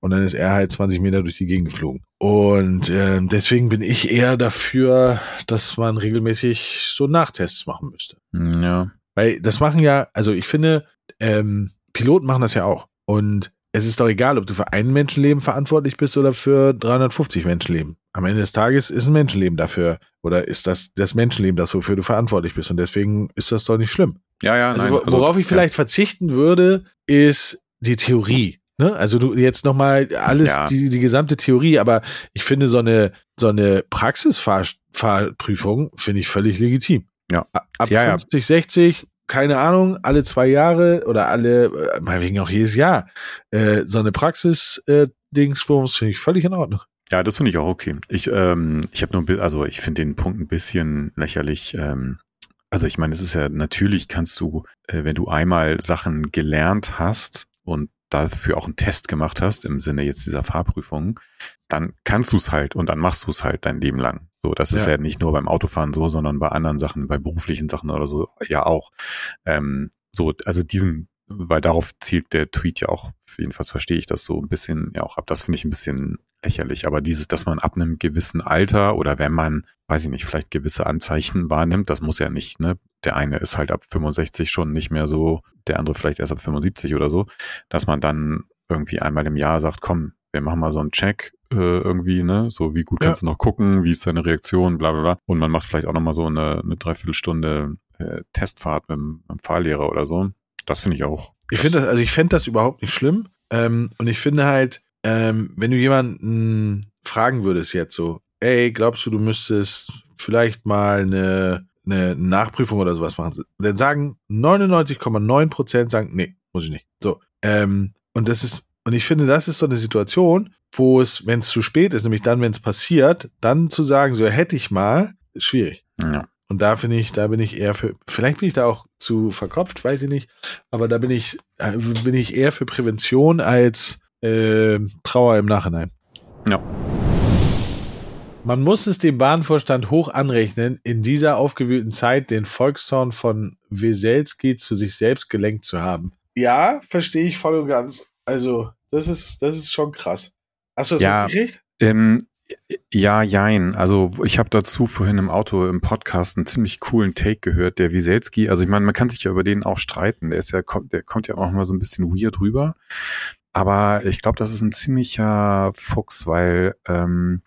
Und dann ist er halt 20 Meter durch die Gegend geflogen. Und äh, deswegen bin ich eher dafür, dass man regelmäßig so Nachtests machen müsste. Ja. Weil das machen ja, also ich finde, ähm, Piloten machen das ja auch. Und es ist doch egal, ob du für ein Menschenleben verantwortlich bist oder für 350 Menschenleben. Am Ende des Tages ist ein Menschenleben dafür oder ist das das Menschenleben, das wofür du verantwortlich bist und deswegen ist das doch nicht schlimm. Ja, ja, also, nein. Also, worauf ich vielleicht ja. verzichten würde, ist die Theorie. Ne? Also du jetzt nochmal alles, ja. die, die gesamte Theorie, aber ich finde so eine, so eine Praxisfahrprüfung finde ich völlig legitim. Ja. Ab ja, 50, 60, keine Ahnung, alle zwei Jahre oder alle, äh, meinetwegen auch jedes Jahr, äh, so eine Praxis-Dingsbums äh, finde ich völlig in Ordnung. Ja, das finde ich auch okay. Ich, ähm, ich habe nur, also ich finde den Punkt ein bisschen lächerlich. Ähm, also ich meine, es ist ja natürlich kannst du, äh, wenn du einmal Sachen gelernt hast und dafür auch einen Test gemacht hast, im Sinne jetzt dieser Fahrprüfung, dann kannst du es halt und dann machst du es halt dein Leben lang. So, das ist ja. ja nicht nur beim Autofahren so, sondern bei anderen Sachen, bei beruflichen Sachen oder so ja auch. Ähm, so, also diesen, weil darauf zielt der Tweet ja auch, jedenfalls verstehe ich das so ein bisschen ja auch ab. Das finde ich ein bisschen lächerlich. Aber dieses, dass man ab einem gewissen Alter oder wenn man, weiß ich nicht, vielleicht gewisse Anzeichen wahrnimmt, das muss ja nicht, ne? Der eine ist halt ab 65 schon nicht mehr so, der andere vielleicht erst ab 75 oder so, dass man dann irgendwie einmal im Jahr sagt, komm, wir machen mal so einen Check, äh, irgendwie, ne? So, wie gut kannst ja. du noch gucken, wie ist deine Reaktion, bla bla bla. Und man macht vielleicht auch nochmal so eine, eine Dreiviertelstunde äh, Testfahrt mit, mit dem Fahrlehrer oder so. Das finde ich auch. Ich finde das, also ich fände das überhaupt nicht schlimm. Ähm, und ich finde halt, ähm, wenn du jemanden fragen würdest jetzt so, ey, glaubst du, du müsstest vielleicht mal eine, eine Nachprüfung oder sowas machen? Dann sagen 99,9 Prozent sagen, nee, muss ich nicht. So. Ähm, und das ist, und ich finde, das ist so eine Situation, wo es, wenn es zu spät ist, nämlich dann, wenn es passiert, dann zu sagen, so hätte ich mal, ist schwierig. Ja. Und da finde ich, da bin ich eher für, vielleicht bin ich da auch zu verkopft, weiß ich nicht, aber da bin ich, äh, bin ich eher für Prävention als äh, Trauer im Nachhinein. Ja. Man muss es dem Bahnvorstand hoch anrechnen, in dieser aufgewühlten Zeit den Volkszorn von Weselski zu sich selbst gelenkt zu haben. Ja, verstehe ich voll und ganz. Also, das ist, das ist schon krass. Hast du das ja, mitgekriegt? Ähm, ja, jein. Also ich habe dazu vorhin im Auto im Podcast einen ziemlich coolen Take gehört, der Wieselski. Also ich meine, man kann sich ja über den auch streiten. Der ist ja, der kommt ja auch mal so ein bisschen weird rüber. Aber ich glaube, das ist ein ziemlicher Fuchs, weil ähm,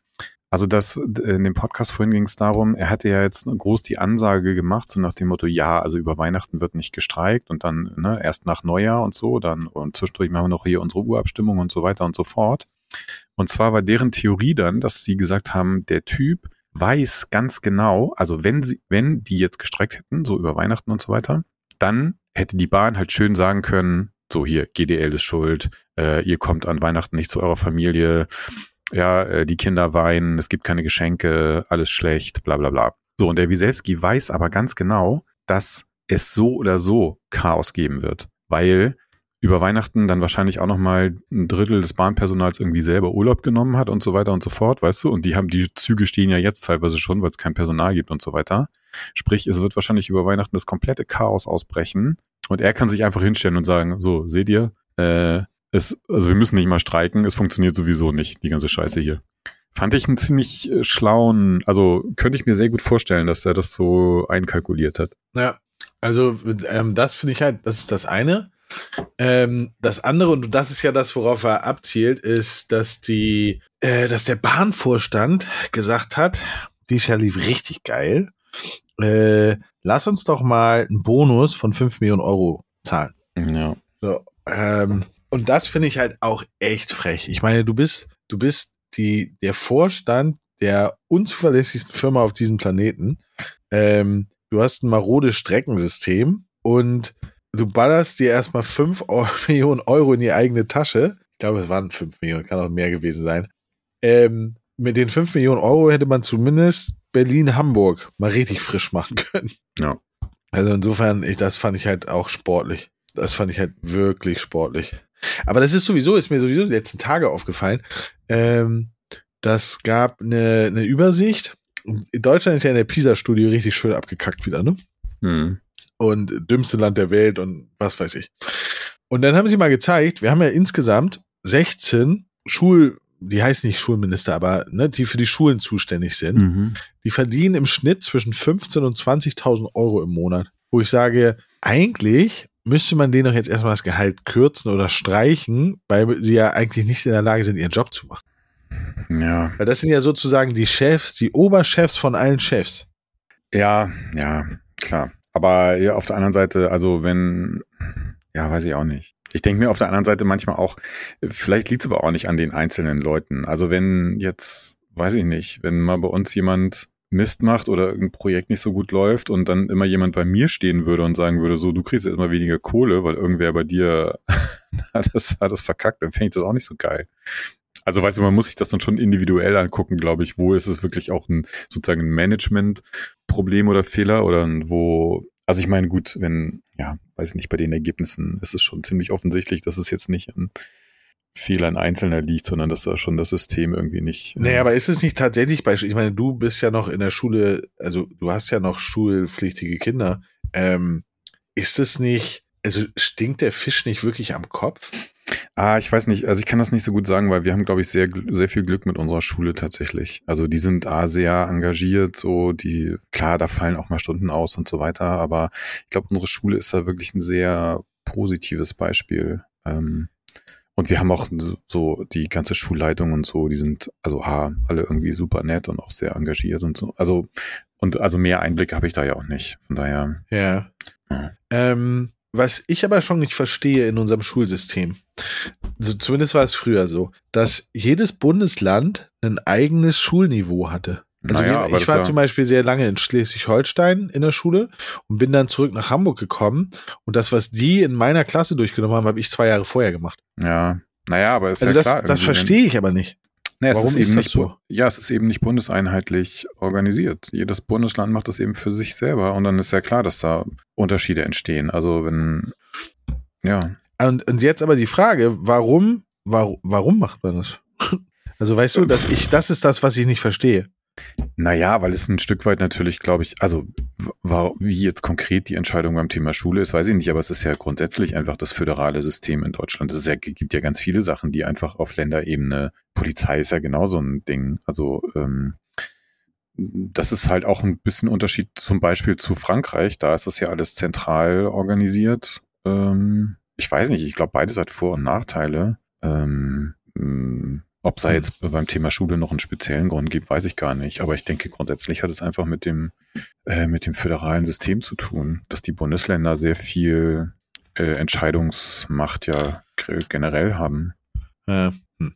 also das in dem Podcast vorhin ging es darum, er hatte ja jetzt groß die Ansage gemacht, so nach dem Motto, ja, also über Weihnachten wird nicht gestreikt und dann ne, erst nach Neujahr und so, dann und zwischendurch machen wir noch hier unsere Urabstimmung und so weiter und so fort. Und zwar war deren Theorie dann, dass sie gesagt haben, der Typ weiß ganz genau, also wenn sie, wenn die jetzt gestreckt hätten, so über Weihnachten und so weiter, dann hätte die Bahn halt schön sagen können, so hier, GDL ist schuld, äh, ihr kommt an Weihnachten nicht zu eurer Familie, ja, äh, die Kinder weinen, es gibt keine Geschenke, alles schlecht, bla bla bla. So, und der Wieselski weiß aber ganz genau, dass es so oder so Chaos geben wird, weil über Weihnachten dann wahrscheinlich auch nochmal ein Drittel des Bahnpersonals irgendwie selber Urlaub genommen hat und so weiter und so fort, weißt du? Und die haben, die Züge stehen ja jetzt teilweise schon, weil es kein Personal gibt und so weiter. Sprich, es wird wahrscheinlich über Weihnachten das komplette Chaos ausbrechen. Und er kann sich einfach hinstellen und sagen, so, seht ihr, äh, es, also wir müssen nicht mal streiken, es funktioniert sowieso nicht, die ganze Scheiße hier. Fand ich einen ziemlich äh, schlauen, also könnte ich mir sehr gut vorstellen, dass er das so einkalkuliert hat. Ja, also ähm, das finde ich halt, das ist das eine. Ähm, das andere, und das ist ja das, worauf er abzielt, ist, dass die, äh, dass der Bahnvorstand gesagt hat, dies Jahr lief richtig geil. Äh, lass uns doch mal einen Bonus von 5 Millionen Euro zahlen. Ja. So, ähm, und das finde ich halt auch echt frech. Ich meine, du bist, du bist die, der Vorstand der unzuverlässigsten Firma auf diesem Planeten. Ähm, du hast ein marodes Streckensystem und du ballerst dir erstmal 5 Millionen Euro in die eigene Tasche. Ich glaube, es waren 5 Millionen, kann auch mehr gewesen sein. Ähm, mit den 5 Millionen Euro hätte man zumindest Berlin-Hamburg mal richtig frisch machen können. Ja. Also insofern, ich, das fand ich halt auch sportlich. Das fand ich halt wirklich sportlich. Aber das ist sowieso, ist mir sowieso die letzten Tage aufgefallen. Ähm, das gab eine, eine Übersicht. In Deutschland ist ja in der PISA-Studie richtig schön abgekackt wieder, ne? Hm. Und dümmste Land der Welt und was weiß ich. Und dann haben sie mal gezeigt, wir haben ja insgesamt 16 Schul, die heißen nicht Schulminister, aber ne, die für die Schulen zuständig sind. Mhm. Die verdienen im Schnitt zwischen 15.000 und 20.000 Euro im Monat. Wo ich sage, eigentlich müsste man denen doch jetzt erstmal das Gehalt kürzen oder streichen, weil sie ja eigentlich nicht in der Lage sind, ihren Job zu machen. Ja. Weil das sind ja sozusagen die Chefs, die Oberchefs von allen Chefs. Ja, ja, klar. Aber ja, auf der anderen Seite, also wenn, ja, weiß ich auch nicht. Ich denke mir auf der anderen Seite manchmal auch, vielleicht liegt es aber auch nicht an den einzelnen Leuten. Also wenn jetzt, weiß ich nicht, wenn mal bei uns jemand Mist macht oder irgendein Projekt nicht so gut läuft und dann immer jemand bei mir stehen würde und sagen würde, so, du kriegst jetzt mal weniger Kohle, weil irgendwer bei dir hat das, hat das verkackt, dann fände ich das auch nicht so geil. Also weißt du, man muss sich das dann schon individuell angucken, glaube ich, wo ist es wirklich auch ein sozusagen ein Management-Problem oder Fehler oder wo, also ich meine, gut, wenn, ja, weiß ich nicht, bei den Ergebnissen ist es schon ziemlich offensichtlich, dass es jetzt nicht an Fehlern Einzelner liegt, sondern dass da schon das System irgendwie nicht. äh, Nee, aber ist es nicht tatsächlich bei, ich meine, du bist ja noch in der Schule, also du hast ja noch schulpflichtige Kinder. Ähm, ist es nicht, also stinkt der Fisch nicht wirklich am Kopf? Ah, ich weiß nicht, also ich kann das nicht so gut sagen, weil wir haben, glaube ich, sehr, sehr viel Glück mit unserer Schule tatsächlich. Also die sind A, sehr engagiert, so die, klar, da fallen auch mal Stunden aus und so weiter, aber ich glaube, unsere Schule ist da wirklich ein sehr positives Beispiel. Ähm, und wir haben auch so- die ganze Schulleitung und so, die sind also A, alle irgendwie super nett und auch sehr engagiert und so. Also, und also mehr Einblick habe ich da ja auch nicht. Von daher, Ja. Ja. Ähm, was ich aber schon nicht verstehe in unserem Schulsystem, also zumindest war es früher so, dass jedes Bundesland ein eigenes Schulniveau hatte. Also naja, wir, ich war zum Beispiel sehr lange in Schleswig-Holstein in der Schule und bin dann zurück nach Hamburg gekommen. Und das, was die in meiner Klasse durchgenommen haben, habe ich zwei Jahre vorher gemacht. ja, naja, aber ist also ja das, klar. das verstehe ich aber nicht. Es Warum ist, ist eben das nicht, so? Ja, es ist eben nicht bundeseinheitlich organisiert. Jedes Bundesland macht das eben für sich selber und dann ist ja klar, dass da Unterschiede entstehen. Also wenn, ja, Und, und jetzt aber die Frage, warum, warum, warum macht man das? Also weißt du, dass ich, das ist das, was ich nicht verstehe. Naja, weil es ein Stück weit natürlich, glaube ich, also w- wa- wie jetzt konkret die Entscheidung beim Thema Schule ist, weiß ich nicht, aber es ist ja grundsätzlich einfach das föderale System in Deutschland. Es ja, gibt ja ganz viele Sachen, die einfach auf Länderebene, Polizei ist ja genauso ein Ding. Also ähm, das ist halt auch ein bisschen Unterschied zum Beispiel zu Frankreich. Da ist das ja alles zentral organisiert. Ähm, ich weiß nicht, ich glaube, beides hat Vor- und Nachteile. Ähm, ob es da jetzt beim Thema Schule noch einen speziellen Grund gibt, weiß ich gar nicht. Aber ich denke, grundsätzlich hat es einfach mit dem, äh, mit dem föderalen System zu tun, dass die Bundesländer sehr viel äh, Entscheidungsmacht ja ge- generell haben. Äh, hm.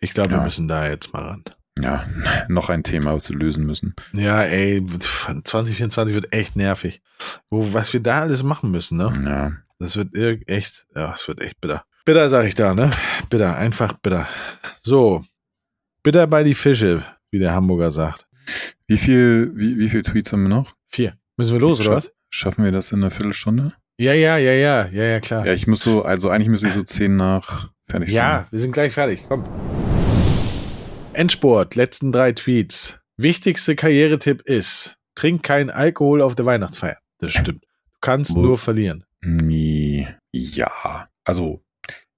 Ich glaube, wir Ja. müssen da jetzt mal ran. Ja, noch ein Thema, was wir lösen müssen. Ja, ey, 2024 wird echt nervig. Wo, was wir da alles machen müssen, ne? Ja. Das wird echt, ja, es wird echt bitter. Bitter, sag ich da, ne? Bitter, einfach bitter. So. Bitter bei die Fische, wie der Hamburger sagt. Wie viel, wie, wie viel Tweets haben wir noch? Vier. Müssen wir los, oder was? Schaffen wir das in einer Viertelstunde? Ja, ja, ja, ja, ja, ja, klar. Ja, ich muss so, also eigentlich müsste ich so zehn nach fertig Ja, sein. wir sind gleich fertig. Komm. Endsport, letzten drei Tweets. Wichtigste Karrieretipp ist, trink keinen Alkohol auf der Weihnachtsfeier. Das stimmt. Du kannst Wo- nur verlieren. Nee, ja, also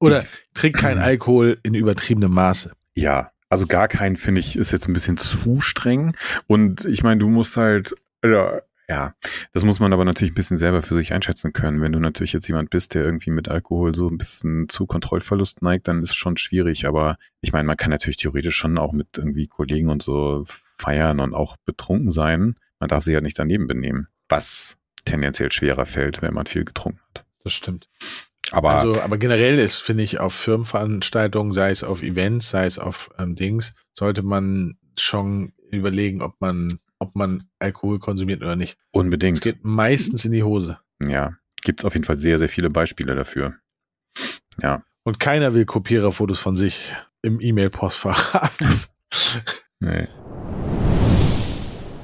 Oder trink keinen Alkohol in übertriebenem Maße. ja, also gar keinen finde ich ist jetzt ein bisschen zu streng. Und ich meine, du musst halt, ja, ja, das muss man aber natürlich ein bisschen selber für sich einschätzen können. Wenn du natürlich jetzt jemand bist, der irgendwie mit Alkohol so ein bisschen zu Kontrollverlust neigt, dann ist es schon schwierig. Aber ich meine, man kann natürlich theoretisch schon auch mit irgendwie Kollegen und so feiern und auch betrunken sein. Man darf sich ja nicht daneben benehmen, was tendenziell schwerer fällt, wenn man viel getrunken hat. Das stimmt. Aber Also, aber generell ist, finde ich, auf Firmenveranstaltungen, sei es auf Events, sei es auf ähm, Dings, sollte man schon überlegen, ob man, ob man Alkohol konsumiert oder nicht. Es unbedingt. geht meistens in die Hose. Ja. gibt es auf jeden Fall sehr, sehr viele Beispiele dafür. Ja. Und keiner will Kopiererfotos von sich im E-Mail-Postfach haben. Nee.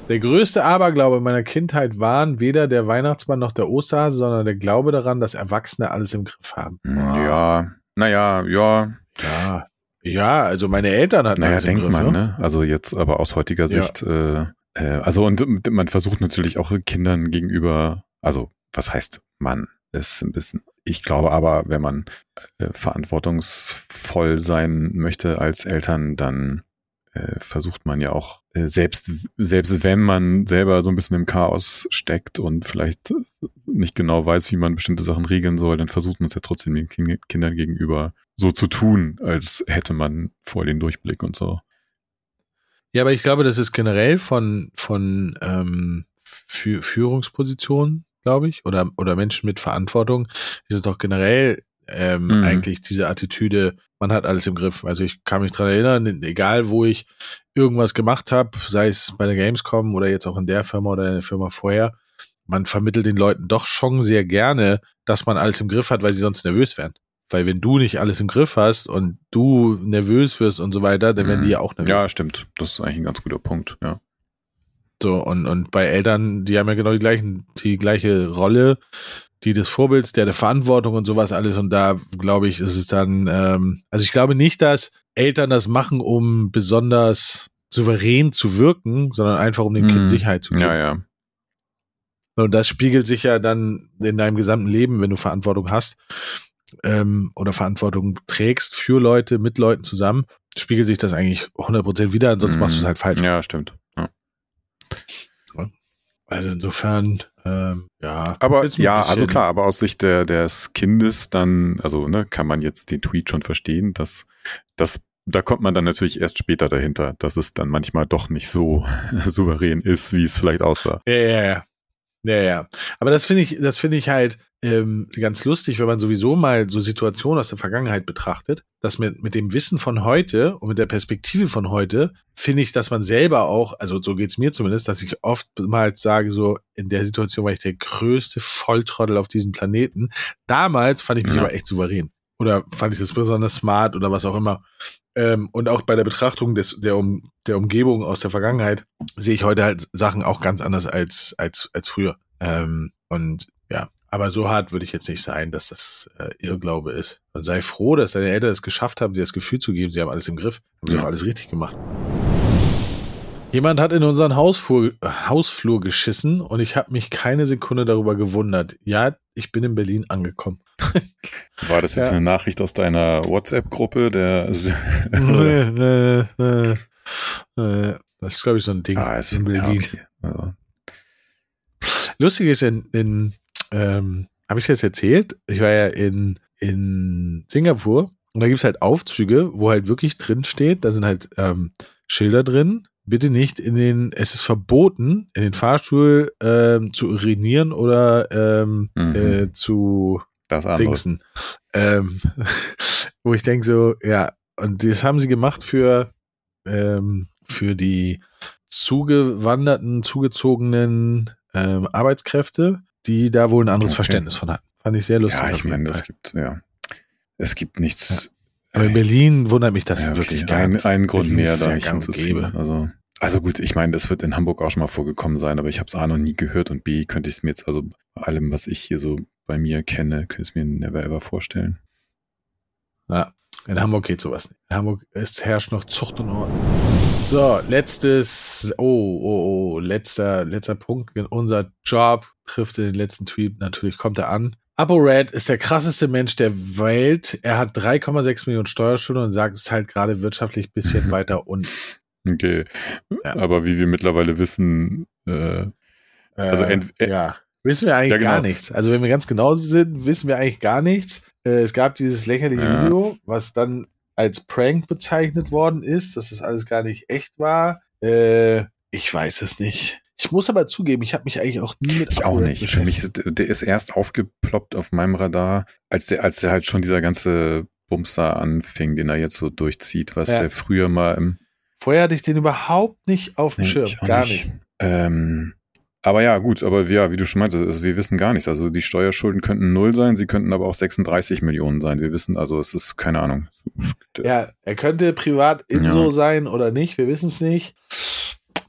Der größte Aberglaube meiner Kindheit waren weder der Weihnachtsmann noch der Osterhase, sondern der Glaube daran, dass Erwachsene alles im Griff haben. Ja, naja, ja. Ja. Ja, also meine Eltern hatten Naja, alles im denkt Griff. man, ne? ne? Also jetzt aber aus heutiger Ja. Sicht, äh, äh, also und man versucht natürlich auch Kindern gegenüber, also was heißt man? ist ein bisschen, ich glaube aber, wenn man äh, verantwortungsvoll sein möchte als Eltern, dann äh, versucht man ja auch, äh, selbst, selbst wenn man selber so ein bisschen im Chaos steckt und vielleicht nicht genau weiß, wie man bestimmte Sachen regeln soll, dann versucht man es ja trotzdem den Kin- Kindern gegenüber so zu tun, als hätte man voll den Durchblick und so. Ja, aber ich glaube, das ist generell von, von ähm, Fü Führungspositionen, glaube ich, oder, oder Menschen mit Verantwortung, ist es doch generell ähm, Mhm. eigentlich diese Attitüde, man hat alles im Griff. Also ich kann mich dran erinnern, egal wo ich irgendwas gemacht habe, sei es bei der Gamescom oder jetzt auch in der Firma oder in der Firma vorher, man vermittelt den Leuten doch schon sehr gerne, dass man alles im Griff hat, weil sie sonst nervös werden. Weil wenn du nicht alles im Griff hast und du nervös wirst und so weiter, dann werden die ja auch nervös. Ja, stimmt. Das ist eigentlich ein ganz guter Punkt, ja. So, und, und bei Eltern, die haben ja genau die gleichen, die gleiche Rolle, die des Vorbilds, der der Verantwortung und sowas alles. Und da glaube ich, ist es dann, ähm, also ich glaube nicht, dass Eltern das machen, um besonders souverän zu wirken, sondern einfach um dem Mhm. Kind Sicherheit zu geben. Ja, ja. Und das spiegelt sich ja dann in deinem gesamten Leben, wenn du Verantwortung hast ähm, oder Verantwortung trägst für Leute, mit Leuten zusammen, spiegelt sich das eigentlich 100% wieder, ansonsten machst du es halt falsch. Ja, stimmt. Ja. Also insofern, ähm, ja. Aber ja, also klar, aber aus Sicht der, des Kindes dann, also ne, kann man jetzt den Tweet schon verstehen, dass das da kommt man dann natürlich erst später dahinter, dass es dann manchmal doch nicht so souverän ist, wie es vielleicht aussah. Ja, ja, ja. Ja, ja. Aber das finde ich, das finde ich halt ähm, ganz lustig, wenn man sowieso mal so Situationen aus der Vergangenheit betrachtet, dass mit, mit dem Wissen von heute und mit der Perspektive von heute, finde ich, dass man selber auch, also so geht's mir zumindest, dass ich oftmals sage, so in der Situation war ich der größte Volltrottel auf diesem Planeten. Damals fand ich mich Ja. aber echt souverän. Oder fand ich das besonders smart oder was auch immer. Ähm, und auch bei der Betrachtung des, der, um, der Umgebung aus der Vergangenheit sehe ich heute halt Sachen auch ganz anders als, als, als früher. Ähm, und ja, aber so hart würde ich jetzt nicht sein, dass das äh, Irrglaube ist. Und sei froh, dass deine Eltern es geschafft haben, dir das Gefühl zu geben, sie haben alles im Griff. Haben sie Ja. auch alles richtig gemacht. Jemand hat in unseren Hausflur, Hausflur geschissen und ich habe mich keine Sekunde darüber gewundert. Ja, ich bin in Berlin angekommen. War das jetzt Ja. eine Nachricht aus deiner WhatsApp-Gruppe, der nee, nee, nee, nee. Das ist, glaube ich, so ein Ding ah, ist in Berlin. Ja, okay. also, Lustig ist, in, in ähm, habe ich jetzt erzählt? Ich war ja in, in Singapur und da gibt's halt Aufzüge, wo halt wirklich drin steht, da sind halt ähm, Schilder drin, bitte nicht in den, es ist verboten, in den Fahrstuhl ähm, zu urinieren oder ähm, Mhm. äh, zu das andere. Dingsen. Ähm, wo ich denke so, ja, und das haben sie gemacht für, ähm, für die zugewanderten, zugezogenen ähm, Arbeitskräfte, die da wohl ein anderes Okay. Verständnis von hatten. Fand ich sehr lustig. Ja, ich meine, es gibt, ja. Es gibt nichts. Aber in Berlin wundert mich das ja, wirklich okay, gar ein, nicht. ein Grund Berlin mehr, ist da ja hinzuziehen. gäbe. Also, also gut, ich meine, das wird in Hamburg auch schon mal vorgekommen sein, aber ich habe es A noch nie gehört und B könnte ich es mir jetzt, also bei allem, was ich hier so bei mir kenne, könnte ich es mir never ever vorstellen. Ja, in Hamburg geht sowas nicht. In Hamburg es herrscht noch Zucht und Ordnung. So, letztes, oh, oh, oh, letzter, letzter Punkt. Unser Job trifft in den letzten Tweet, natürlich kommt er an. ApoRed ist der krasseste Mensch der Welt. Er hat 3,6 Millionen Steuerschulden und sagt, es ist halt gerade wirtschaftlich ein bisschen weiter unten. Okay. Ja. Aber wie wir mittlerweile wissen, äh, Also Äh, äh, ja, wissen wir eigentlich Ja, genau. gar nichts. Also wenn wir ganz genau sind, wissen wir eigentlich gar nichts. Äh, es gab dieses lächerliche. Video, was dann als Prank bezeichnet worden ist, dass das alles gar nicht echt war. Äh, ich weiß es nicht. Ich muss aber zugeben, ich habe mich eigentlich auch nie mit ich auch nicht. Für mich ist, der ist erst aufgeploppt auf meinem Radar, als der, als der halt schon dieser ganze Bumster anfing, den er jetzt so durchzieht, was Ja. der früher mal im Vorher hatte ich den überhaupt nicht auf dem Nee, Schirm. Gar nicht. nicht. Ähm, Aber ja, gut, aber ja, wie du schon meintest, also wir wissen gar nichts. Also die Steuerschulden könnten null sein, sie könnten aber auch 36 Millionen sein. Wir wissen, also es ist keine Ahnung. Ja, er könnte privat Inso Ja. sein oder nicht, wir wissen es nicht.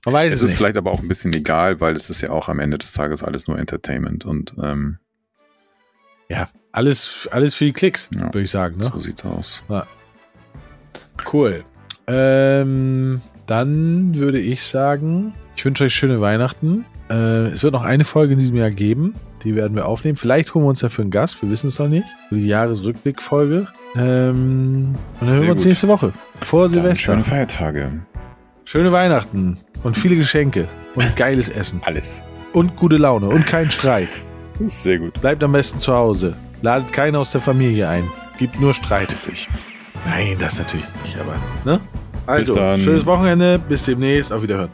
Man weiß Es es, ist nicht. vielleicht aber auch ein bisschen egal, weil es ist ja auch am Ende des Tages alles nur Entertainment und ähm, Ja, alles, alles für die Klicks, Ja. würde ich sagen. Ne? so sieht's aus. Cool. Ähm, dann würde ich sagen, ich wünsche euch schöne Weihnachten. Äh, es wird noch eine Folge in diesem Jahr geben. Die werden wir aufnehmen. Vielleicht holen wir uns dafür einen Gast. Wir wissen es noch nicht. So die Jahresrückblick-Folge. Ähm, und dann Sehr hören wir uns gut. nächste Woche. Vor Dann Silvester. schöne Schöne, Feiertage. Weihnachten. Und viele Geschenke. Und geiles Essen. Alles. Und gute Laune. Und kein Streit. Sehr gut. Bleibt am besten zu Hause. Ladet keinen aus der Familie ein. Gibt nur Streit. Richtig. Nein, das natürlich nicht, aber. Ne? Also, schönes Wochenende. Bis demnächst. Auf Wiederhören.